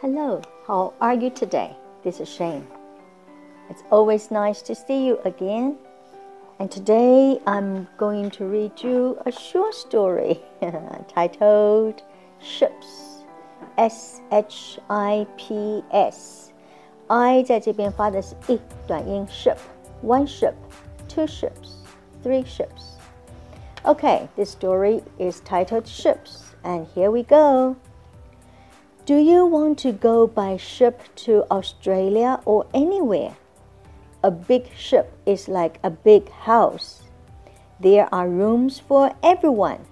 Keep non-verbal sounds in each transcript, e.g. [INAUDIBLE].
Hello, how are you today? This is Shane. It's always nice to see you again. And today I'm going to read you a short story [LAUGHS] titled Ships. S H I P S. I 在这边发的是 e 短音 ship, one ship, two ships, three ships. Okay, this story is titled Ships, and here we go. Do you want to go by ship to Australia or anywhere? A big ship is like a big house. There are rooms for everyone.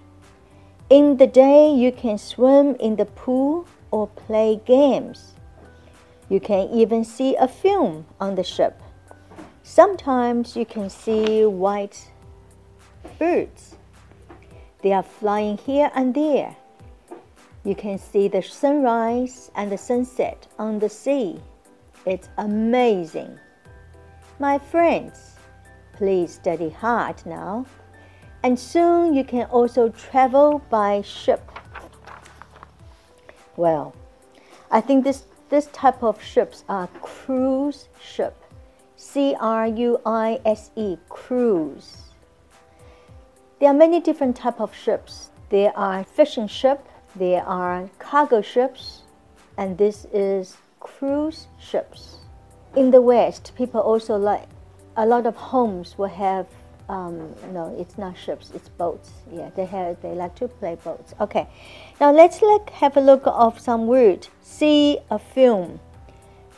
In the day, you can swim in the pool or play games. You can even see a film on the ship. Sometimes you can see white birds. They are flying here and there. You can see the sunrise and the sunset on the sea. It's amazing. My friends, please study hard now. And soon you can also travel by ship. Well, I think this, this type of ships are cruise ship. C R U I S E, cruise. There are many different type of ships. There are fishing ship, there are cargo ships, and this is cruise ships in the West, people also like a lot of homes will have. Um, no, it's not ships, it's boats. Yeah, they have. They like to play boats. Okay, now let's like have a look of some word. See a film.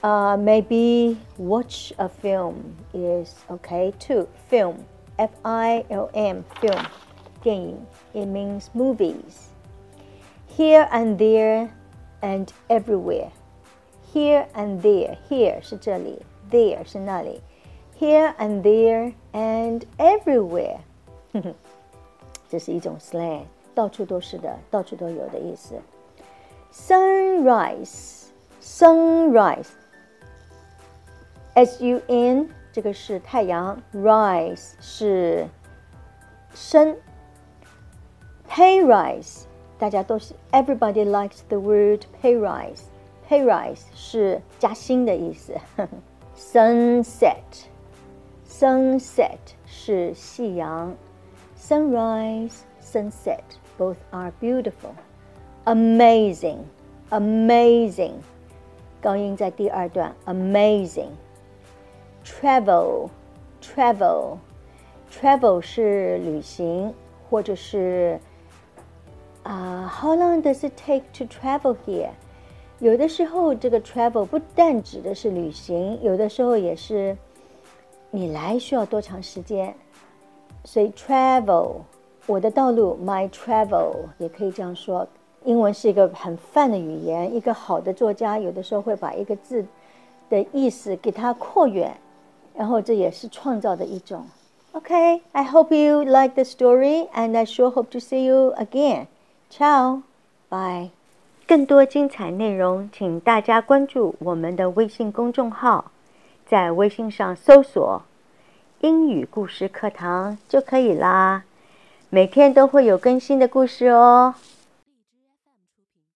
Uh, maybe watch a film is okay too. Film, F I L M, film, 电影. It means movies Here and there, and everywhere here and there. Here 是这里，there 是那里。Here and there and everywhere，这是一种 [LAUGHS] slang，到处都是的，到处都有的意思。Sunrise，sunrise，s u n 这个是太阳，rise 是升。Pay rise， 大家都是，everybody likes the word pay rise。Pay rise 是加薪的意思。Sunset，sunset [LAUGHS] 是夕阳。Sunrise, sunset both are beautiful. Amazing, amazing 高音在第二段。Amazing. Travel, travel, travel 是旅行，或者是 啊、uh,，How long does it take to travel here? 有的时候，这个 travel 不但指的是旅行，有的时候也是你来需要多长时间。所以 travel 我的道路，my travel 也可以这样说。英文是一个很泛的语言，一个好的作家有的时候会把一个字的意思给它扩远，然后这也是创造的一种。Okay, I hope you like the story, and I sure hope to see you again. Ciao, bye. 更多精彩内容，请大家关注我们的微信公众号，在微信上搜索“英语故事课堂”就可以啦。每天都会有更新的故事哦。